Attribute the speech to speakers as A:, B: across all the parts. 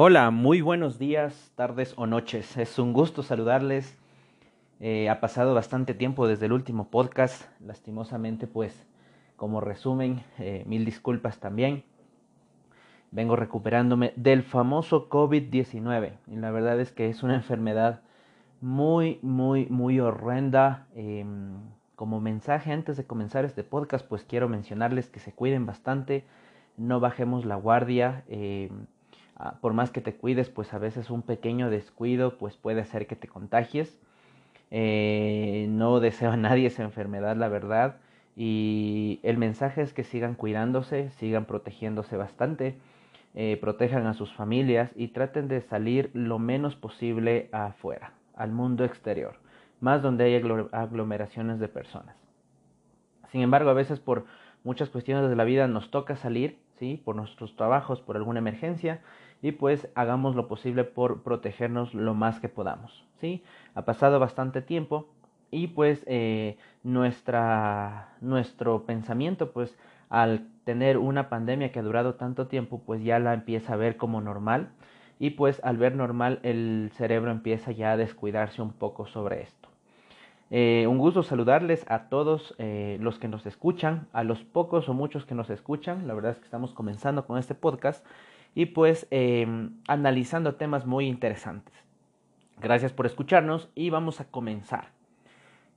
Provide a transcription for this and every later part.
A: Hola, muy buenos días, tardes o noches. Es un gusto saludarles. Eh, ha pasado bastante tiempo desde el último podcast. Lastimosamente, pues, como resumen, eh, mil disculpas también. Vengo recuperándome del famoso COVID-19. Y la verdad es que es una enfermedad muy, muy, muy horrenda. Em, como mensaje antes de comenzar este podcast, pues quiero mencionarles que se cuiden bastante, no bajemos la guardia. Em, por más que te cuides, pues a veces un pequeño descuido pues puede hacer que te contagies. Eh, no deseo a nadie esa enfermedad, la verdad. Y el mensaje es que sigan cuidándose, sigan protegiéndose bastante, eh, protejan a sus familias y traten de salir lo menos posible afuera, al mundo exterior, más donde hay aglomeraciones de personas. Sin embargo, a veces por muchas cuestiones de la vida nos toca salir, ¿sí? Por nuestros trabajos, por alguna emergencia y pues hagamos lo posible por protegernos lo más que podamos. ¿sí? Ha pasado bastante tiempo y pues eh, nuestra, nuestro pensamiento pues al tener una pandemia que ha durado tanto tiempo pues ya la empieza a ver como normal y pues al ver normal el cerebro empieza ya a descuidarse un poco sobre esto. Eh, un gusto saludarles a todos eh, los que nos escuchan, a los pocos o muchos que nos escuchan. La verdad es que estamos comenzando con este podcast y pues em, analizando temas muy interesantes. Gracias por escucharnos y vamos a comenzar.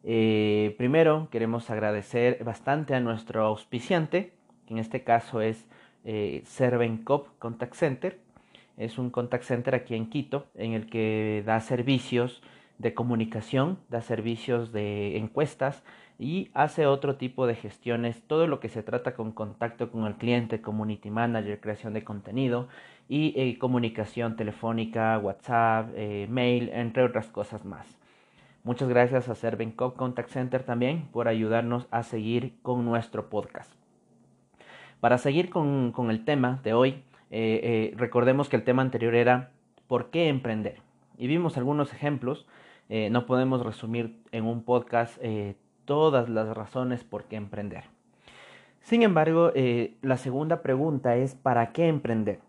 A: Eh, primero queremos agradecer bastante a nuestro auspiciante, que en este caso es eh, Servencop Contact Center. Es un contact center aquí en Quito en el que da servicios de comunicación, da servicios de encuestas y hace otro tipo de gestiones, todo lo que se trata con contacto con el cliente, community manager, creación de contenido y eh, comunicación telefónica, WhatsApp, eh, mail, entre otras cosas más. Muchas gracias a Servencop Contact Center también por ayudarnos a seguir con nuestro podcast. Para seguir con, el tema de hoy, eh, recordemos que el tema anterior era ¿por qué emprender? Y vimos algunos ejemplos. No podemos resumir en un podcast todas las razones por qué emprender. Sin embargo, eh, la segunda pregunta es ¿para qué emprender?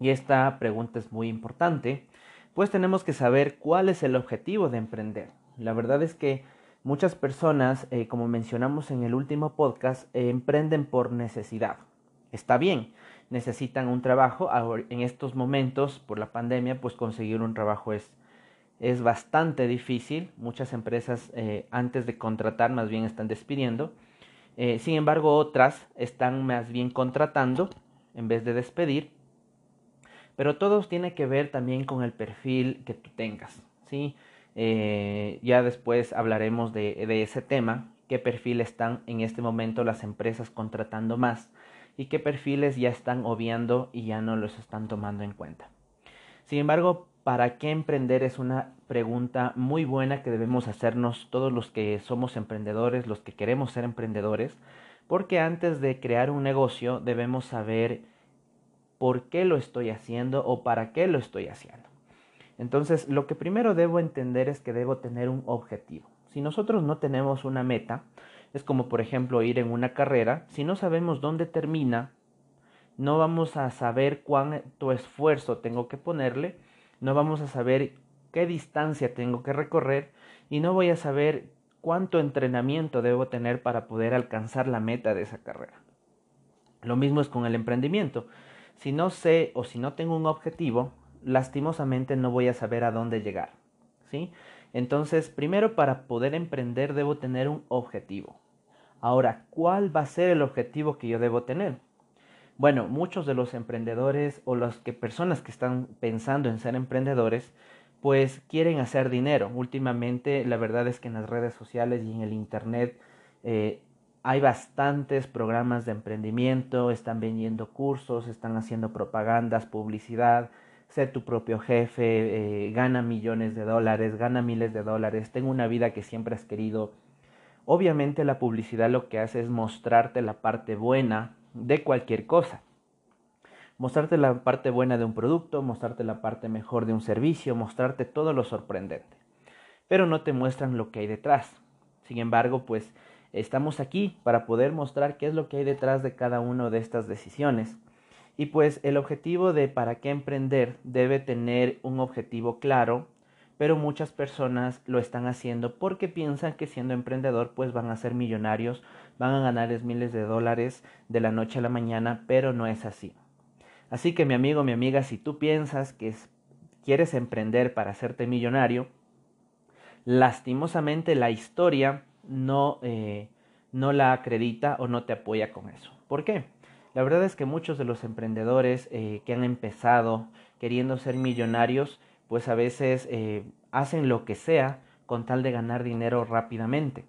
A: Y esta pregunta es muy importante, pues tenemos que saber cuál es el objetivo de emprender. La verdad es que muchas personas, eh, como mencionamos en el último podcast, eh, emprenden por necesidad. Está bien, necesitan un trabajo. En estos momentos, por la pandemia, pues conseguir un trabajo es es bastante difícil. Muchas empresas eh, antes de contratar más bien están despidiendo. Eh, sin embargo, otras están más bien contratando en vez de despedir. Pero todo tiene que ver también con el perfil que tú tengas. ¿sí? Eh, ya después hablaremos de, de ese tema, qué perfil están en este momento las empresas contratando más y qué perfiles ya están obviando y ya no los están tomando en cuenta. Sin embargo, ¿Para qué emprender? Es una pregunta muy buena que debemos hacernos todos los que somos emprendedores, los que queremos ser emprendedores, porque antes de crear un negocio debemos saber por qué lo estoy haciendo o para qué lo estoy haciendo. Entonces, lo que primero debo entender es que debo tener un objetivo. Si nosotros no tenemos una meta, es como por ejemplo ir en una carrera, si no sabemos dónde termina, no vamos a saber cuánto esfuerzo tengo que ponerle no vamos a saber qué distancia tengo que recorrer y no voy a saber cuánto entrenamiento debo tener para poder alcanzar la meta de esa carrera. Lo mismo es con el emprendimiento. Si no sé o si no tengo un objetivo, lastimosamente no voy a saber a dónde llegar. ¿sí? Entonces, primero para poder emprender debo tener un objetivo. Ahora, ¿cuál va a ser el objetivo que yo debo tener? Bueno, muchos de los emprendedores o las que personas que están pensando en ser emprendedores, pues quieren hacer dinero. Últimamente, la verdad es que en las redes sociales y en el internet eh, hay bastantes programas de emprendimiento, están vendiendo cursos, están haciendo propagandas, publicidad, sé tu propio jefe, eh, gana millones de dólares, gana miles de dólares, tengo una vida que siempre has querido. Obviamente la publicidad lo que hace es mostrarte la parte buena de cualquier cosa. Mostrarte la parte buena de un producto, mostrarte la parte mejor de un servicio, mostrarte todo lo sorprendente. Pero no te muestran lo que hay detrás. Sin embargo, pues estamos aquí para poder mostrar qué es lo que hay detrás de cada una de estas decisiones. Y pues el objetivo de para qué emprender debe tener un objetivo claro, pero muchas personas lo están haciendo porque piensan que siendo emprendedor pues van a ser millonarios, van a ganar miles de dólares de la noche a la mañana, pero no es así. Así que mi amigo, mi amiga, si tú piensas que quieres emprender para hacerte millonario, lastimosamente la historia no, eh, no la acredita o no te apoya con eso. ¿Por qué? La verdad es que muchos de los emprendedores eh, que han empezado queriendo ser millonarios, pues a veces eh, hacen lo que sea con tal de ganar dinero rápidamente,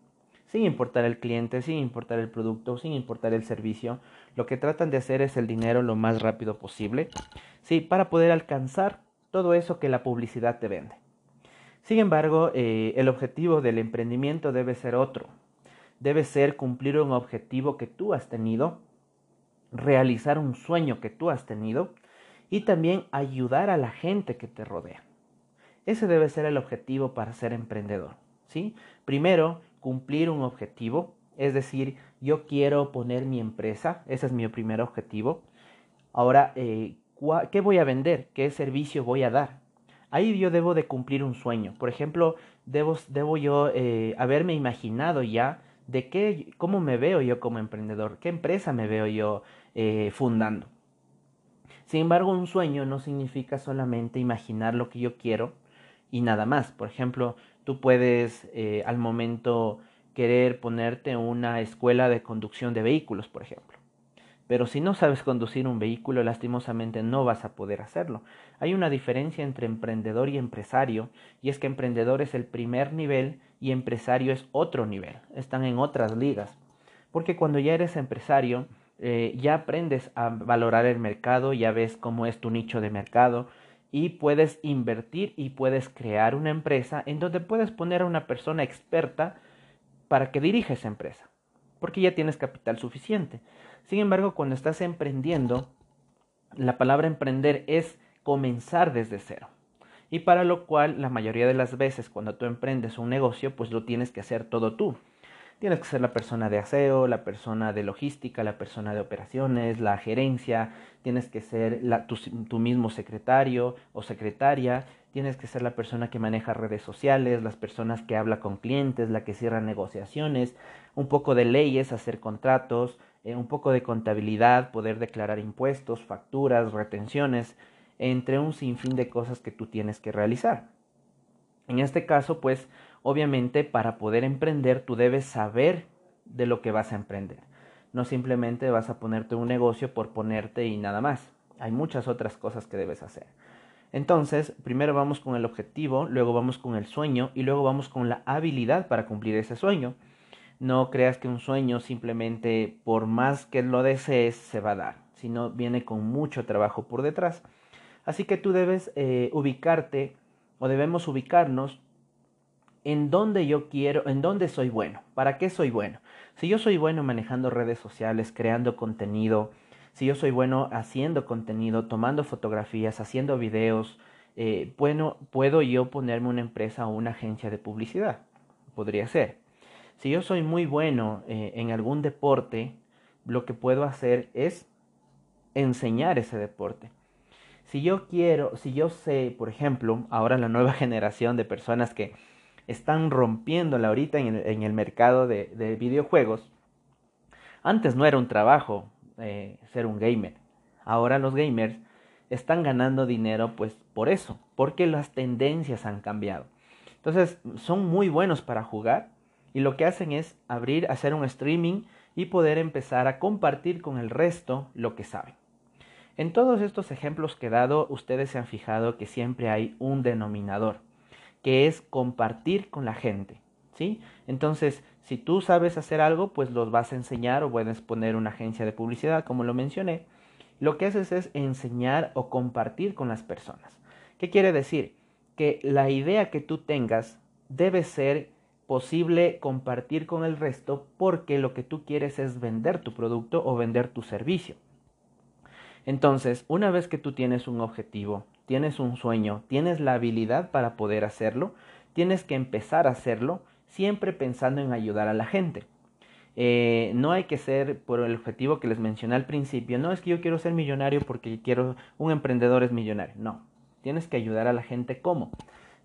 A: sin importar el cliente, sin importar el producto, sin importar el servicio. Lo que tratan de hacer es el dinero lo más rápido posible, sí, para poder alcanzar todo eso que la publicidad te vende. Sin embargo, eh, el objetivo del emprendimiento debe ser otro. Debe ser cumplir un objetivo que tú has tenido realizar un sueño que tú has tenido y también ayudar a la gente que te rodea. Ese debe ser el objetivo para ser emprendedor. ¿sí? Primero, cumplir un objetivo, es decir, yo quiero poner mi empresa, ese es mi primer objetivo. Ahora, eh, ¿qué voy a vender? ¿Qué servicio voy a dar? Ahí yo debo de cumplir un sueño. Por ejemplo, debo, debo yo eh, haberme imaginado ya de qué, cómo me veo yo como emprendedor, qué empresa me veo yo eh, fundando. Sin embargo, un sueño no significa solamente imaginar lo que yo quiero y nada más. Por ejemplo, tú puedes eh, al momento querer ponerte una escuela de conducción de vehículos, por ejemplo. Pero si no sabes conducir un vehículo, lastimosamente no vas a poder hacerlo. Hay una diferencia entre emprendedor y empresario, y es que emprendedor es el primer nivel y empresario es otro nivel. Están en otras ligas. Porque cuando ya eres empresario, eh, ya aprendes a valorar el mercado, ya ves cómo es tu nicho de mercado y puedes invertir y puedes crear una empresa en donde puedes poner a una persona experta para que dirija esa empresa, porque ya tienes capital suficiente. Sin embargo, cuando estás emprendiendo, la palabra emprender es comenzar desde cero. Y para lo cual, la mayoría de las veces cuando tú emprendes un negocio, pues lo tienes que hacer todo tú. Tienes que ser la persona de aseo, la persona de logística, la persona de operaciones, la gerencia, tienes que ser tu, mismo secretario o secretaria, tienes que ser la persona que maneja redes sociales, las personas que habla con clientes, la que cierra negociaciones, un poco de leyes, hacer contratos, eh, un poco de contabilidad, poder declarar impuestos, facturas, retenciones, entre un sinfín de cosas que tú tienes que realizar. En este caso, pues, obviamente para poder emprender tú debes saber de lo que vas a emprender. No simplemente vas a ponerte un negocio por ponerte y nada más. Hay muchas otras cosas que debes hacer. Entonces, primero vamos con el objetivo, luego vamos con el sueño y luego vamos con la habilidad para cumplir ese sueño. No creas que un sueño simplemente por más que lo desees se va a dar, sino viene con mucho trabajo por detrás. Así que tú debes eh, ubicarte o debemos ubicarnos en dónde yo quiero, en dónde soy bueno, para qué soy bueno. Si yo soy bueno manejando redes sociales, creando contenido, si yo soy bueno haciendo contenido, tomando fotografías, haciendo videos, eh, bueno, puedo yo ponerme una empresa o una agencia de publicidad. Podría ser. Si yo soy muy bueno eh, en algún deporte, lo que puedo hacer es enseñar ese deporte. Si yo quiero, si yo sé, por ejemplo, ahora la nueva generación de personas que están rompiéndola ahorita en el, en el mercado de, de, videojuegos, antes no era un trabajo eh, ser un gamer. Ahora los gamers están ganando dinero pues por eso, porque las tendencias han cambiado. Entonces son muy buenos para jugar y lo que hacen es abrir, hacer un streaming y poder empezar a compartir con el resto lo que saben. En todos estos ejemplos que he dado, ustedes se han fijado que siempre hay un denominador, que es compartir con la gente, ¿sí? Entonces, si tú sabes hacer algo, pues los vas a enseñar o puedes poner una agencia de publicidad, como lo mencioné. Lo que haces es enseñar o compartir con las personas. ¿Qué quiere decir? Que la idea que tú tengas debe ser posible compartir con el resto porque lo que tú quieres es vender tu producto o vender tu servicio. Entonces, una vez que tú tienes un objetivo, tienes un sueño, tienes la habilidad para poder hacerlo, tienes que empezar a hacerlo siempre pensando en ayudar a la gente. Eh, no hay que ser por el objetivo que les mencioné al principio. No es que yo quiero ser millonario porque quiero un emprendedor es millonario. No, tienes que ayudar a la gente cómo,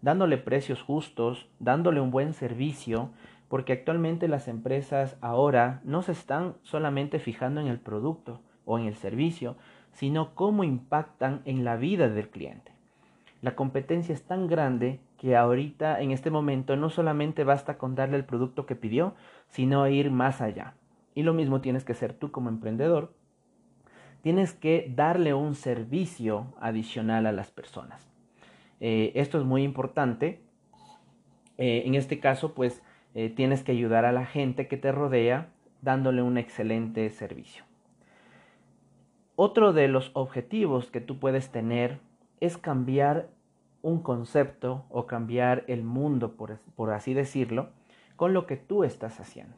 A: dándole precios justos, dándole un buen servicio, porque actualmente las empresas ahora no se están solamente fijando en el producto o en el servicio, sino cómo impactan en la vida del cliente. La competencia es tan grande que ahorita, en este momento, no solamente basta con darle el producto que pidió, sino ir más allá. Y lo mismo tienes que hacer tú como emprendedor. Tienes que darle un servicio adicional a las personas. Eh, esto es muy importante. Eh, en este caso, pues, eh, tienes que ayudar a la gente que te rodea dándole un excelente servicio. Otro de los objetivos que tú puedes tener es cambiar un concepto o cambiar el mundo, por, así decirlo, con lo que tú estás haciendo.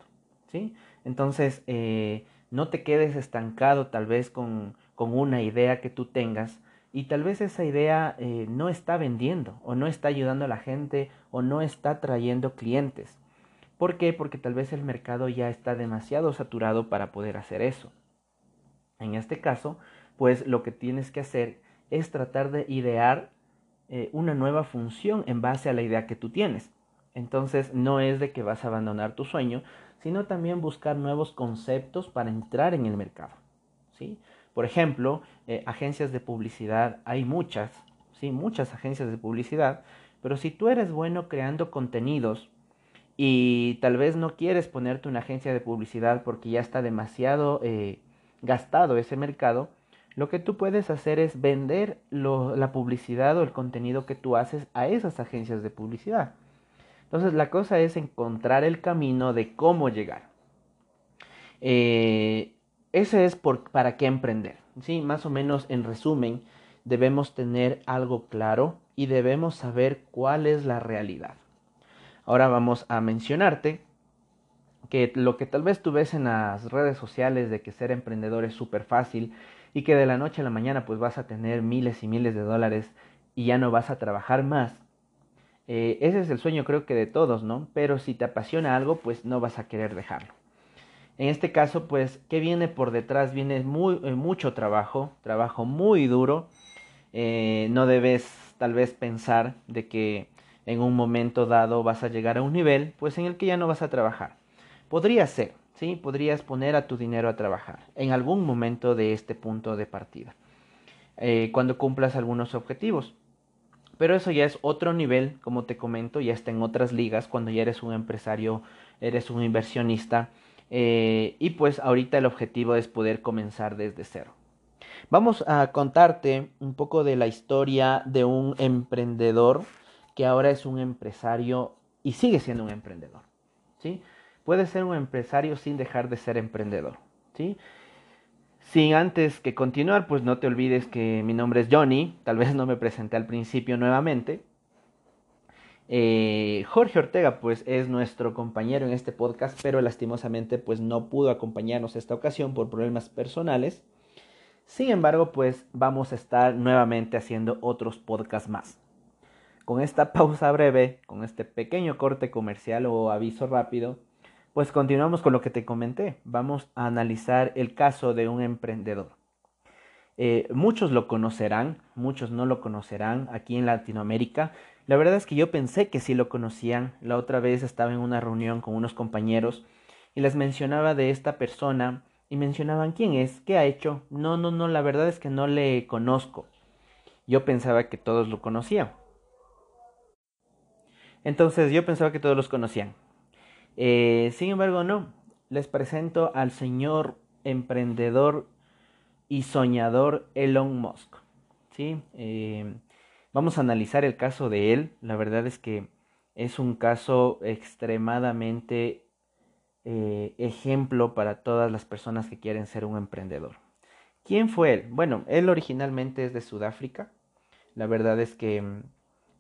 A: ¿sí? Entonces, eh, no te quedes estancado tal vez con, una idea que tú tengas y tal vez esa idea eh, no está vendiendo o no está ayudando a la gente o no está trayendo clientes. ¿Por qué? Porque tal vez el mercado ya está demasiado saturado para poder hacer eso. En este caso, pues lo que tienes que hacer es tratar de idear eh, una nueva función en base a la idea que tú tienes. Entonces no es de que vas a abandonar tu sueño, sino también buscar nuevos conceptos para entrar en el mercado. ¿sí? Por ejemplo, eh, agencias de publicidad, hay muchas, ¿sí? muchas agencias de publicidad, pero si tú eres bueno creando contenidos y tal vez no quieres ponerte una agencia de publicidad porque ya está demasiado eh, gastado ese mercado, lo que tú puedes hacer es vender la publicidad o el contenido que tú haces a esas agencias de publicidad. Entonces la cosa es encontrar el camino de cómo llegar. Eh, ese es para qué emprender. ¿sí? Más o menos en resumen, debemos tener algo claro y debemos saber cuál es la realidad. Ahora vamos a mencionarte que lo que tal vez tú ves en las redes sociales de que ser emprendedor es súper fácil y que de la noche a la mañana pues vas a tener miles y miles de dólares y ya no vas a trabajar más. Eh, ese es el sueño creo que de todos, ¿no? Pero si te apasiona algo pues no vas a querer dejarlo. En este caso pues, ¿qué viene por detrás? Viene muy, eh, mucho trabajo, trabajo muy duro. Eh, no debes tal vez pensar de que en un momento dado vas a llegar a un nivel pues en el que ya no vas a trabajar. Podría ser, ¿sí? Podrías poner a tu dinero a trabajar en algún momento de este punto de partida, eh, cuando cumplas algunos objetivos. Pero eso ya es otro nivel, como te comento, ya está en otras ligas, cuando ya eres un empresario, eres un inversionista, eh, y pues ahorita el objetivo es poder comenzar desde cero. Vamos a contarte un poco de la historia de un emprendedor que ahora es un empresario y sigue siendo un emprendedor. ¿sí? Puedes ser un empresario sin dejar de ser emprendedor, ¿sí? Sin antes que continuar, pues no te olvides que mi nombre es Johnny, tal vez no me presenté al principio nuevamente. Eh, Jorge Ortega, pues es nuestro compañero en este podcast, pero lastimosamente, pues no pudo acompañarnos esta ocasión por problemas personales. Sin embargo, pues vamos a estar nuevamente haciendo otros podcasts más. Con esta pausa breve, con este pequeño corte comercial o aviso rápido, pues continuamos con lo que te comenté. Vamos a analizar el caso de un emprendedor. Eh, muchos lo conocerán, muchos no lo conocerán aquí en Latinoamérica. La verdad es que yo pensé que sí lo conocían. La otra vez estaba en una reunión con unos compañeros y les mencionaba de esta persona y mencionaban quién es, qué ha hecho. No, no, no, la verdad es que no le conozco. Yo pensaba que todos lo conocían. Entonces yo pensaba que todos los conocían. Eh, sin embargo, no. Les presento al señor emprendedor y soñador Elon Musk. ¿sí? Eh, vamos a analizar el caso de él. La verdad es que es un caso extremadamente eh, ejemplo para todas las personas que quieren ser un emprendedor. ¿Quién fue él? Bueno, él originalmente es de Sudáfrica. La verdad es que mm,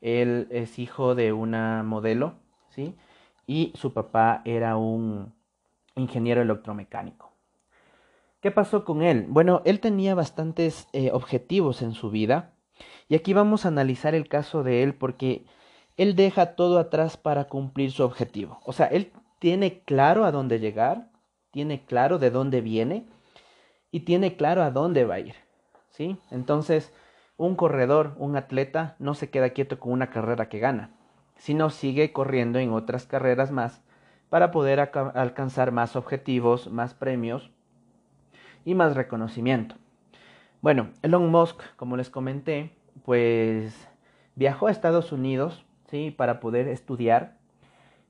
A: él es hijo de una modelo, ¿sí? Y su papá era un ingeniero electromecánico. ¿Qué pasó con él? Bueno, él tenía bastantes eh, objetivos en su vida y aquí vamos a analizar el caso de él porque él deja todo atrás para cumplir su objetivo. O sea, él tiene claro a dónde llegar, tiene claro de dónde viene y tiene claro a dónde va a ir. ¿Sí? Entonces, un corredor, un atleta, no se queda quieto con una carrera que gana, sino sigue corriendo en otras carreras más para poder alcanzar más objetivos, más premios y más reconocimiento. Bueno, Elon Musk, como les comenté, pues viajó a Estados Unidos, ¿sí? Para poder estudiar.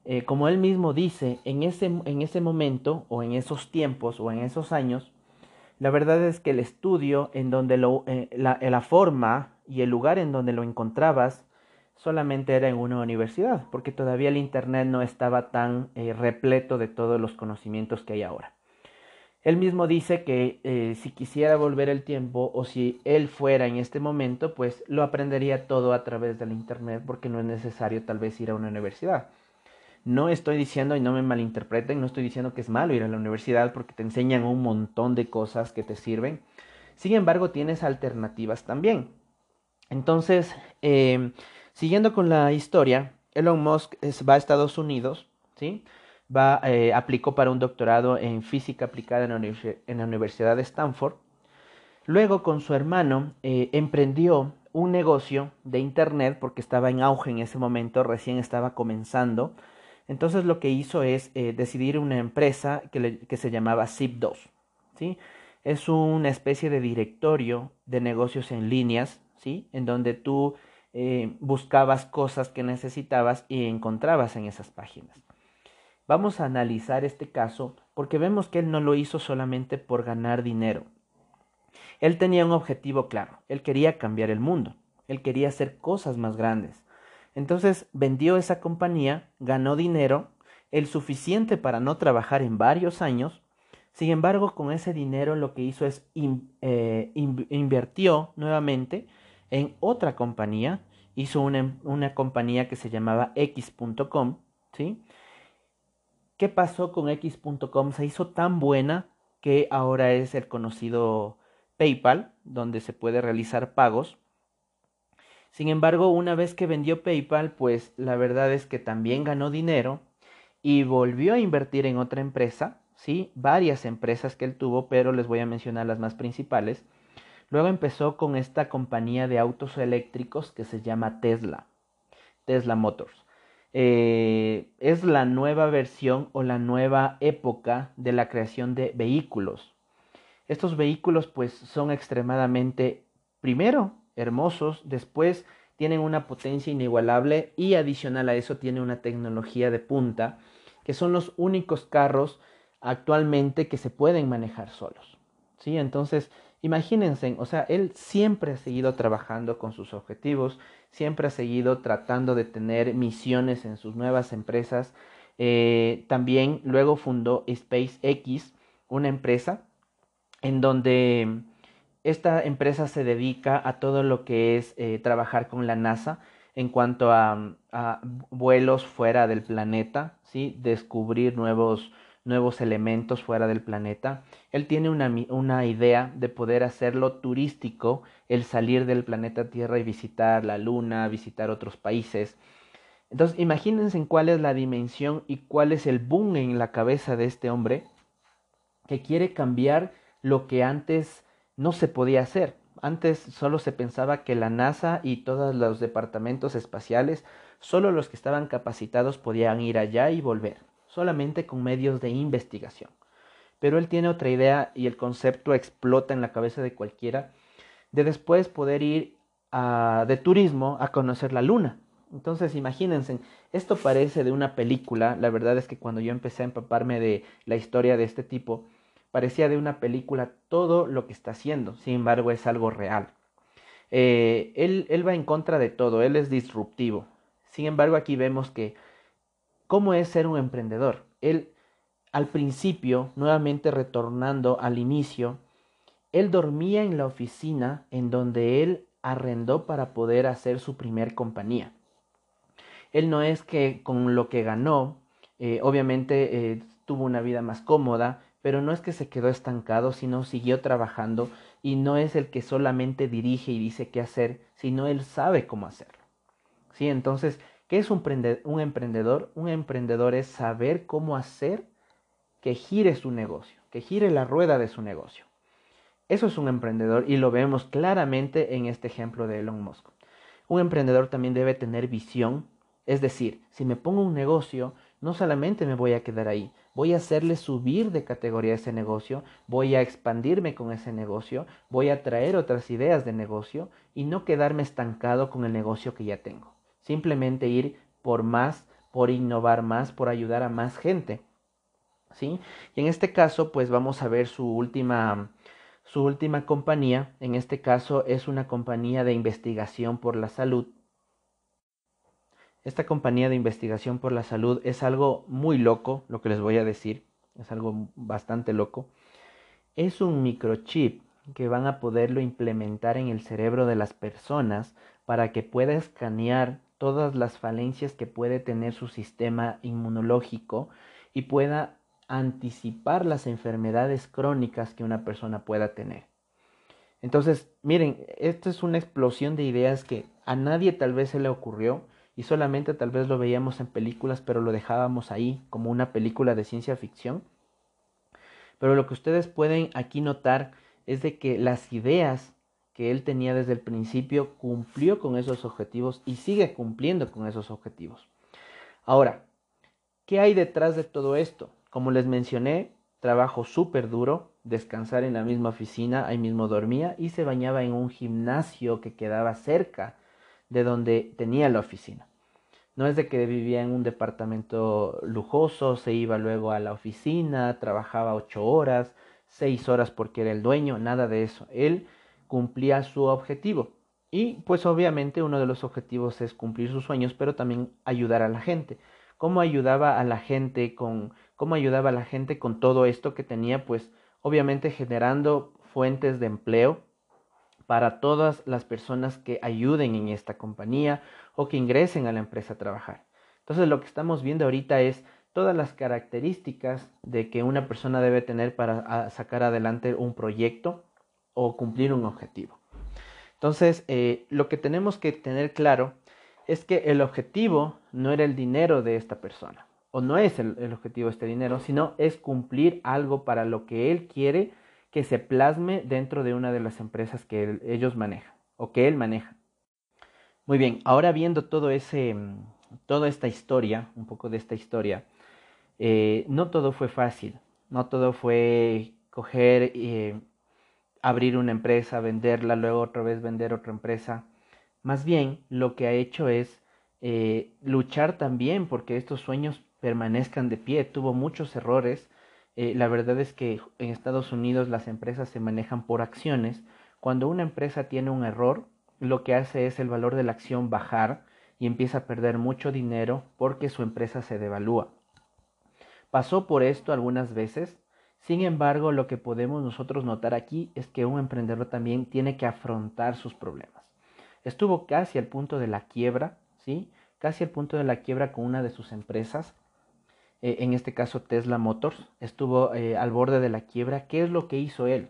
A: Eh, como él mismo dice, en ese, en ese momento o en esos tiempos o en esos años, la verdad es que el estudio en donde lo, eh, la, la forma y el lugar en donde lo encontrabas solamente era en una universidad, porque todavía el Internet no estaba tan eh, repleto de todos los conocimientos que hay ahora. Él mismo dice que eh, si quisiera volver el tiempo o si él fuera en este momento, pues lo aprendería todo a través del Internet porque no es necesario tal vez ir a una universidad. No estoy diciendo, y no me malinterpreten, no estoy diciendo que es malo ir a la universidad porque te enseñan un montón de cosas que te sirven. Sin embargo, tienes alternativas también. Entonces, eh, siguiendo con la historia, Elon Musk va a Estados Unidos, ¿sí? va, eh, aplicó para un doctorado en física aplicada en la, Universidad de Stanford. Luego con su hermano eh, emprendió un negocio de Internet porque estaba en auge en ese momento, recién estaba comenzando. Entonces lo que hizo es eh, decidir una empresa que, que se llamaba Zip2. ¿sí? Es una especie de directorio de negocios en líneas, ¿sí? en donde tú buscabas cosas que necesitabas y encontrabas en esas páginas. Vamos a analizar este caso porque vemos que él no lo hizo solamente por ganar dinero. Él tenía un objetivo claro, él quería cambiar el mundo, él quería hacer cosas más grandes. Entonces vendió esa compañía, ganó dinero, el suficiente para no trabajar en varios años. Sin embargo, con ese dinero lo que hizo es eh, invirtió nuevamente en otra compañía, hizo una, una compañía que se llamaba X.com, ¿sí? ¿Qué pasó con X.com? Se hizo tan buena que ahora es el conocido PayPal, donde se puede realizar pagos. Sin embargo, una vez que vendió PayPal, pues la verdad es que también ganó dinero y volvió a invertir en otra empresa, sí, varias empresas que él tuvo, pero les voy a mencionar las más principales. Luego empezó con esta compañía de autos eléctricos que se llama Tesla, Tesla Motors. Eh, es la nueva versión o la nueva época de la creación de vehículos. Estos vehículos pues son extremadamente, primero, hermosos, después tienen una potencia inigualable y adicional a eso tiene una tecnología de punta, que son los únicos carros actualmente que se pueden manejar solos. ¿sí? Entonces, imagínense, o sea, él siempre ha seguido trabajando con sus objetivos, siempre ha seguido tratando de tener misiones en sus nuevas empresas. Eh, también luego fundó SpaceX, una empresa en donde esta empresa se dedica a todo lo que es eh, trabajar con la NASA en cuanto a, a, vuelos fuera del planeta, ¿sí? descubrir nuevos nuevos elementos fuera del planeta. Él tiene una, una, idea de poder hacerlo turístico, el salir del planeta Tierra y visitar la Luna, visitar otros países. Entonces, imagínense en cuál es la dimensión y cuál es el boom en la cabeza de este hombre que quiere cambiar lo que antes no se podía hacer. Antes solo se pensaba que la NASA y todos los departamentos espaciales, solo los que estaban capacitados podían ir allá y volver solamente con medios de investigación. Pero él tiene otra idea y el concepto explota en la cabeza de cualquiera de después poder ir a, de turismo a conocer la luna. Entonces imagínense, esto parece de una película, la verdad es que cuando yo empecé a empaparme de la historia de este tipo, parecía de una película todo lo que está haciendo, sin embargo es algo real. Eh, él, él va en contra de todo, él es disruptivo. Sin embargo aquí vemos que ¿Cómo es ser un emprendedor? Él, al principio, nuevamente retornando al inicio, él dormía en la oficina en donde él arrendó para poder hacer su primer compañía. Él no es que con lo que ganó, eh, obviamente eh, tuvo una vida más cómoda, pero no es que se quedó estancado, sino siguió trabajando y no es el que solamente dirige y dice qué hacer, sino él sabe cómo hacerlo. ¿Sí? Entonces, ¿Qué es un, emprendedor? Un emprendedor es saber cómo hacer que gire su negocio, que gire la rueda de su negocio. Eso es un emprendedor y lo vemos claramente en este ejemplo de Elon Musk. Un emprendedor también debe tener visión, es decir, si me pongo un negocio, no solamente me voy a quedar ahí, voy a hacerle subir de categoría ese negocio, voy a expandirme con ese negocio, voy a traer otras ideas de negocio y no quedarme estancado con el negocio que ya tengo. Simplemente ir por más, por innovar más, por ayudar a más gente. ¿Sí? Y en este caso, pues vamos a ver su última su última compañía, en este caso, es una compañía de investigación por la salud. Esta compañía de investigación por la salud es algo muy loco, lo que les voy a decir, es algo bastante loco. Es un microchip que van a poderlo implementar en el cerebro de las personas para que pueda escanear todas las falencias que puede tener su sistema inmunológico y pueda anticipar las enfermedades crónicas que una persona pueda tener. Entonces, miren, esto es una explosión de ideas que a nadie tal vez se le ocurrió y solamente tal vez lo veíamos en películas, pero lo dejábamos ahí como una película de ciencia ficción. Pero lo que ustedes pueden aquí notar es de que las ideas que él tenía desde el principio cumplió con esos objetivos y sigue cumpliendo con esos objetivos. Ahora, ¿qué hay detrás de todo esto? Como les mencioné, trabajo súper duro, descansar en la misma oficina, ahí mismo dormía y se bañaba en un gimnasio que quedaba cerca de donde tenía la oficina. No es de que vivía en un departamento lujoso, se iba luego a la oficina, trabajaba ocho horas, seis horas porque era el dueño, nada de eso. Él cumplía su objetivo. Y pues obviamente uno de los objetivos es cumplir sus sueños, pero también ayudar a la gente. ¿Cómo ayudaba a la gente con cómo ayudaba a la gente con todo esto que tenía, pues obviamente generando fuentes de empleo para todas las personas que ayuden en esta compañía o que ingresen a la empresa a trabajar. Entonces lo que estamos viendo ahorita es todas las características de que una persona debe tener para sacar adelante un proyecto o cumplir un objetivo. Entonces, eh, lo que tenemos que tener claro es que el objetivo no era el dinero de esta persona o no es el, objetivo de este dinero, sino es cumplir algo para lo que él quiere que se plasme dentro de una de las empresas que ellos manejan o que él maneja. Muy bien, ahora viendo todo ese, mm, toda esta historia, un poco de esta historia, eh, no todo fue fácil, no todo fue coger, eh, abrir una empresa, venderla, luego otra vez vender otra empresa. Más bien, lo que ha hecho es eh, luchar también porque estos sueños permanezcan de pie. Tuvo muchos errores. Eh, la verdad es que en Estados Unidos las empresas se manejan por acciones. Cuando una empresa tiene un error, lo que hace es el valor de la acción bajar y empieza a perder mucho dinero porque su empresa se devalúa. Pasó por esto algunas veces. Sin embargo, lo que podemos nosotros notar aquí es que un emprendedor también tiene que afrontar sus problemas. Estuvo casi al punto de la quiebra, ¿sí? Casi al punto de la quiebra con una de sus empresas eh, en este caso Tesla Motors, estuvo eh, al borde de la quiebra. ¿Qué es lo que hizo él?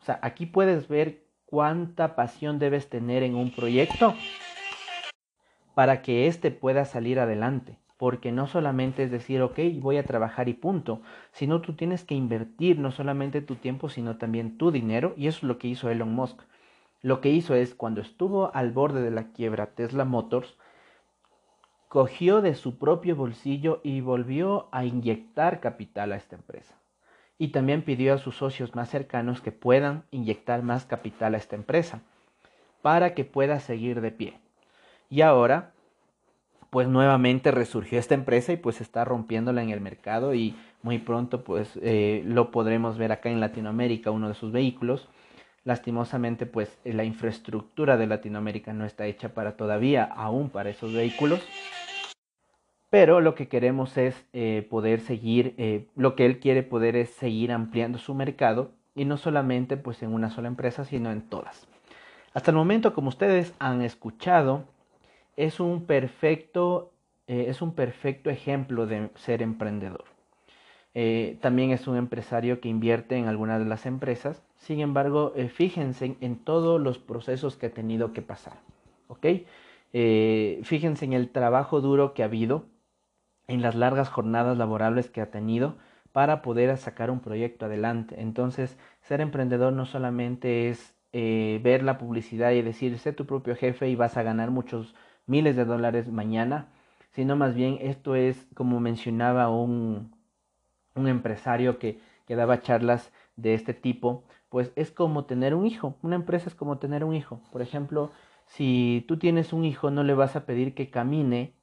A: O sea, aquí puedes ver cuánta pasión debes tener en un proyecto para que éste pueda salir adelante. Porque no solamente es decir, ok, voy a trabajar y punto, sino tú tienes que invertir no solamente tu tiempo, sino también tu dinero. Y eso es lo que hizo Elon Musk. Lo que hizo es, cuando estuvo al borde de la quiebra Tesla Motors, cogió de su propio bolsillo y volvió a inyectar capital a esta empresa. Y también pidió a sus socios más cercanos que puedan inyectar más capital a esta empresa para que pueda seguir de pie. Y ahora, pues nuevamente resurgió esta empresa y pues está rompiéndola en el mercado y muy pronto pues eh, lo podremos ver acá en Latinoamérica, uno de sus vehículos. Lastimosamente pues la infraestructura de Latinoamérica no está hecha para todavía aún para esos vehículos pero lo que queremos es eh, poder seguir, eh, lo que él quiere poder es seguir ampliando su mercado y no solamente pues en una sola empresa, sino en todas. Hasta el momento, como ustedes han escuchado, es un perfecto, eh, es un perfecto ejemplo de ser emprendedor. también es un empresario que invierte en algunas de las empresas. Sin embargo, fíjense en todos los procesos que ha tenido que pasar. ¿ok? fíjense en el trabajo duro que ha habido en las largas jornadas laborables que ha tenido para poder sacar un proyecto adelante. Entonces, ser emprendedor no solamente es eh, ver la publicidad y decir, sé tu propio jefe y vas a ganar muchos miles de dólares mañana, sino más bien esto es, como mencionaba un, un empresario que, que daba charlas de este tipo, pues es como tener un hijo. Una empresa es como tener un hijo. Por ejemplo, si tú tienes un hijo, no le vas a pedir que camine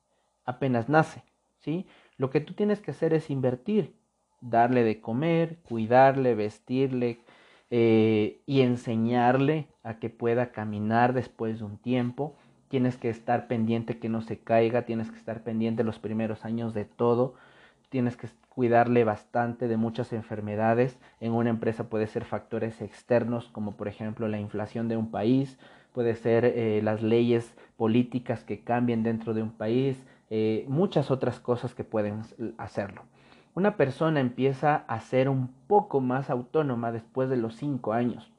A: apenas nace, ¿sí? Lo que tú tienes que hacer es invertir, darle de comer, cuidarle, vestirle eh, y enseñarle a que pueda caminar después de un tiempo. Tienes que estar pendiente que no se caiga, tienes que estar pendiente los primeros años de todo, tienes que cuidarle bastante de muchas enfermedades. En una empresa puede ser factores externos como por ejemplo la inflación de un país, puede ser eh, las leyes políticas que cambien dentro de un país, eh, muchas otras cosas que pueden hacerlo. Una persona empieza a ser un poco más autónoma después de los cinco años.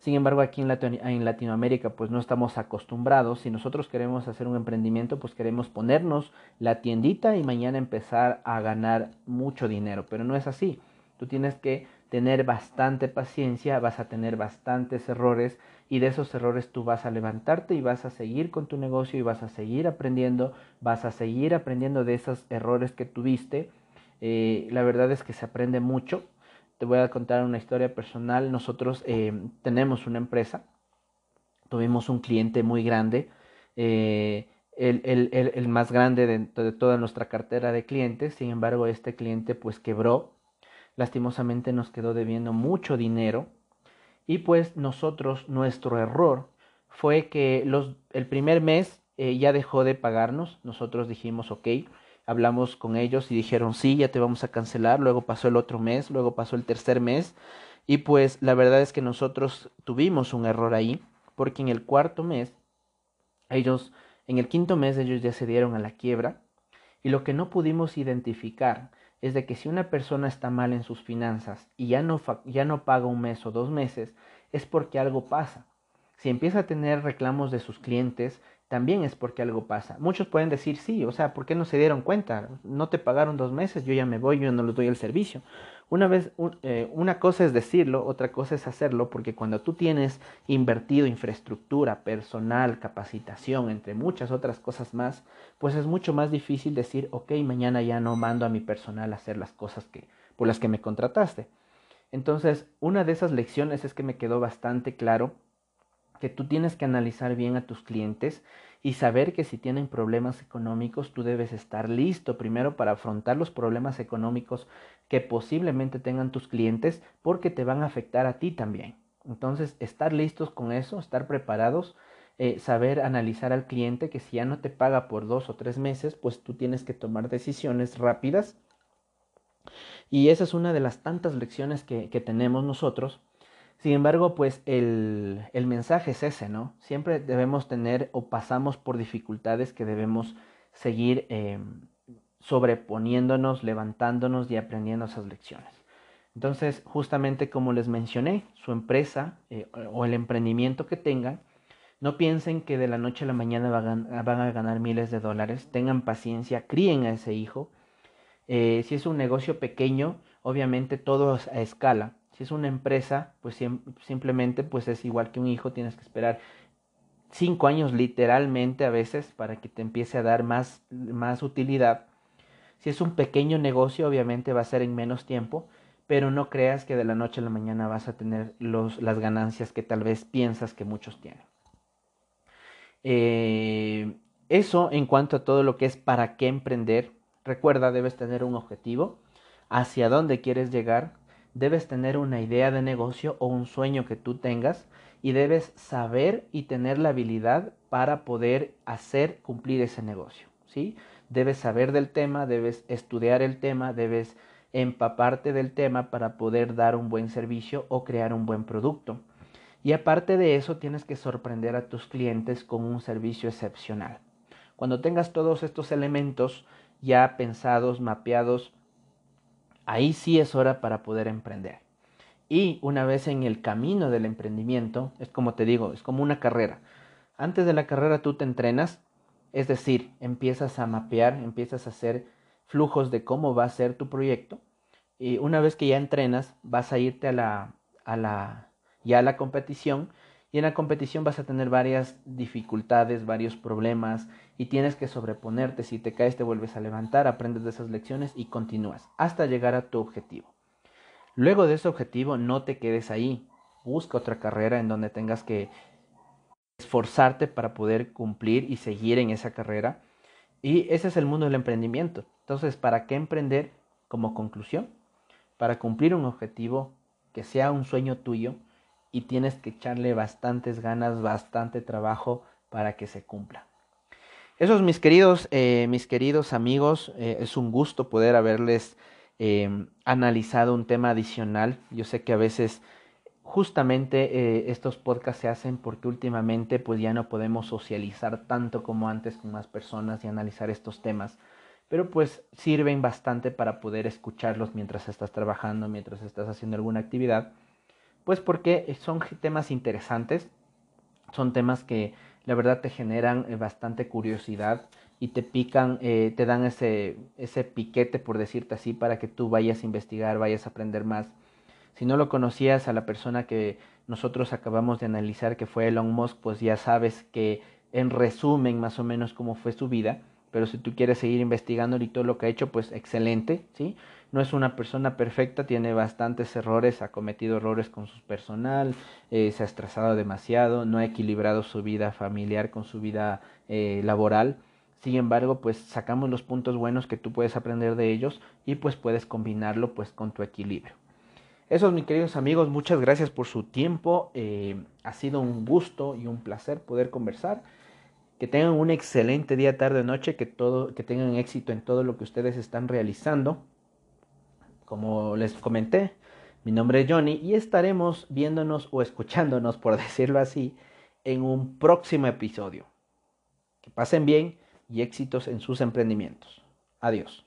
A: Sin embargo, aquí en, Latinoamérica pues no estamos acostumbrados. Si nosotros queremos hacer un emprendimiento, pues queremos ponernos la tiendita y mañana empezar a ganar mucho dinero. Pero no es así. Tú tienes que tener bastante paciencia, vas a tener bastantes errores y de esos errores tú vas a levantarte y vas a seguir con tu negocio y vas a seguir aprendiendo, vas a seguir aprendiendo de esos errores que tuviste. Eh, la verdad es que se aprende mucho. Te voy a contar una historia personal. Nosotros eh, tenemos una empresa, tuvimos un cliente muy grande, eh, el, más grande de, de toda nuestra cartera de clientes. Sin embargo, este cliente pues quebró. Lastimosamente nos quedó debiendo mucho dinero y pues nosotros, nuestro error fue que el primer mes eh, ya dejó de pagarnos. Nosotros dijimos, ok, hablamos con ellos y dijeron, sí, ya te vamos a cancelar. Luego pasó el otro mes, luego pasó el tercer mes. Y pues la verdad es que nosotros tuvimos un error ahí, porque en el cuarto mes, ellos, en el quinto mes ellos ya se dieron a la quiebra. Y lo que no pudimos identificar es de que si una persona está mal en sus finanzas y ya no, ya no paga un mes o dos meses, es porque algo pasa. Si empieza a tener reclamos de sus clientes, también es porque algo pasa. Muchos pueden decir, sí, o sea, ¿por qué no se dieron cuenta? No te pagaron dos meses, yo ya me voy, yo no les doy el servicio. Una vez, eh, una cosa es decirlo, otra cosa es hacerlo, porque cuando tú tienes invertido infraestructura, personal, capacitación, entre muchas otras cosas más, pues es mucho más difícil decir, ok, mañana ya no mando a mi personal a hacer las cosas que, por las que me contrataste. Entonces, una de esas lecciones es que me quedó bastante claro que tú tienes que analizar bien a tus clientes y saber que si tienen problemas económicos, tú debes estar listo primero para afrontar los problemas económicos que posiblemente tengan tus clientes porque te van a afectar a ti también. Entonces, estar listos con eso, estar preparados, eh, saber analizar al cliente que si ya no te paga por dos o tres meses, pues tú tienes que tomar decisiones rápidas. Y esa es una de las tantas lecciones que, que tenemos nosotros sin embargo, pues el, el, mensaje es ese, ¿no? Siempre debemos tener o pasamos por dificultades que debemos seguir eh, sobreponiéndonos, levantándonos y aprendiendo esas lecciones. Entonces, justamente como les mencioné, su empresa eh, o el emprendimiento que tengan, no piensen que de la noche a la mañana van a, ganar miles de dólares, tengan paciencia, críen a ese hijo. Eh, si es un negocio pequeño, obviamente todo a escala si es una empresa, pues simplemente pues es igual que un hijo, tienes que esperar cinco años literalmente a veces para que te empiece a dar más, más utilidad. Si es un pequeño negocio, obviamente va a ser en menos tiempo, pero no creas que de la noche a la mañana vas a tener los, las ganancias que tal vez piensas que muchos tienen. Eh, eso en cuanto a todo lo que es para qué emprender. Recuerda, debes tener un objetivo, hacia dónde quieres llegar, debes tener una idea de negocio o un sueño que tú tengas y debes saber y tener la habilidad para poder hacer cumplir ese negocio, ¿sí? Debes saber del tema, debes estudiar el tema, debes empaparte del tema para poder dar un buen servicio o crear un buen producto. Y aparte de eso, tienes que sorprender a tus clientes con un servicio excepcional. Cuando tengas todos estos elementos ya pensados, mapeados, ahí sí es hora para poder emprender. Y una vez en el camino del emprendimiento, es como te digo, es como una carrera. Antes de la carrera tú te entrenas, es decir, empiezas a mapear, empiezas a hacer flujos de cómo va a ser tu proyecto. y una vez que ya entrenas, vas a irte a la, a la, ya a la competición y en la competición vas a tener varias dificultades, varios problemas y tienes que sobreponerte. Si te caes, te vuelves a levantar, aprendes de esas lecciones y continúas hasta llegar a tu objetivo. Luego de ese objetivo, no te quedes ahí. Busca otra carrera en donde tengas que esforzarte para poder cumplir y seguir en esa carrera. Y ese es el mundo del emprendimiento. Entonces, ¿para qué emprender? Como conclusión, para cumplir un objetivo que sea un sueño tuyo y tienes que echarle bastantes ganas, bastante trabajo para que se cumpla. Esos mis queridos, eh, mis queridos amigos, eh, es un gusto poder haberles eh, analizado un tema adicional. Yo sé que a veces justamente estos podcasts se hacen porque últimamente pues ya no podemos socializar tanto como antes con más personas y analizar estos temas pero pues sirven bastante para poder escucharlos mientras estás trabajando, mientras estás haciendo alguna actividad, pues porque son temas interesantes, son temas que la verdad te generan eh, bastante curiosidad y te pican, eh, te dan ese, ese piquete, por decirte así, para que tú vayas a investigar, vayas a aprender más. Si no lo conocías a la persona que nosotros acabamos de analizar, que fue Elon Musk, pues ya sabes que en resumen más o menos cómo fue su vida pero si tú quieres seguir investigando y todo lo que ha hecho, pues excelente, ¿sí? No es una persona perfecta, tiene bastantes errores, ha cometido errores con su personal, eh, se ha estresado demasiado, no ha equilibrado su vida familiar con su vida eh, laboral. Sin embargo, pues sacamos los puntos buenos que tú puedes aprender de ellos y pues puedes combinarlo pues con tu equilibrio. Eso, mis queridos amigos, muchas gracias por su tiempo. Eh, ha sido un gusto y un placer poder conversar. Que tengan un excelente día, tarde, noche, que, todo, que tengan éxito en todo lo que ustedes están realizando. Como les comenté, mi nombre es Johnny y estaremos viéndonos o escuchándonos, por decirlo así, en un próximo episodio. Que pasen bien y éxitos en sus emprendimientos. Adiós.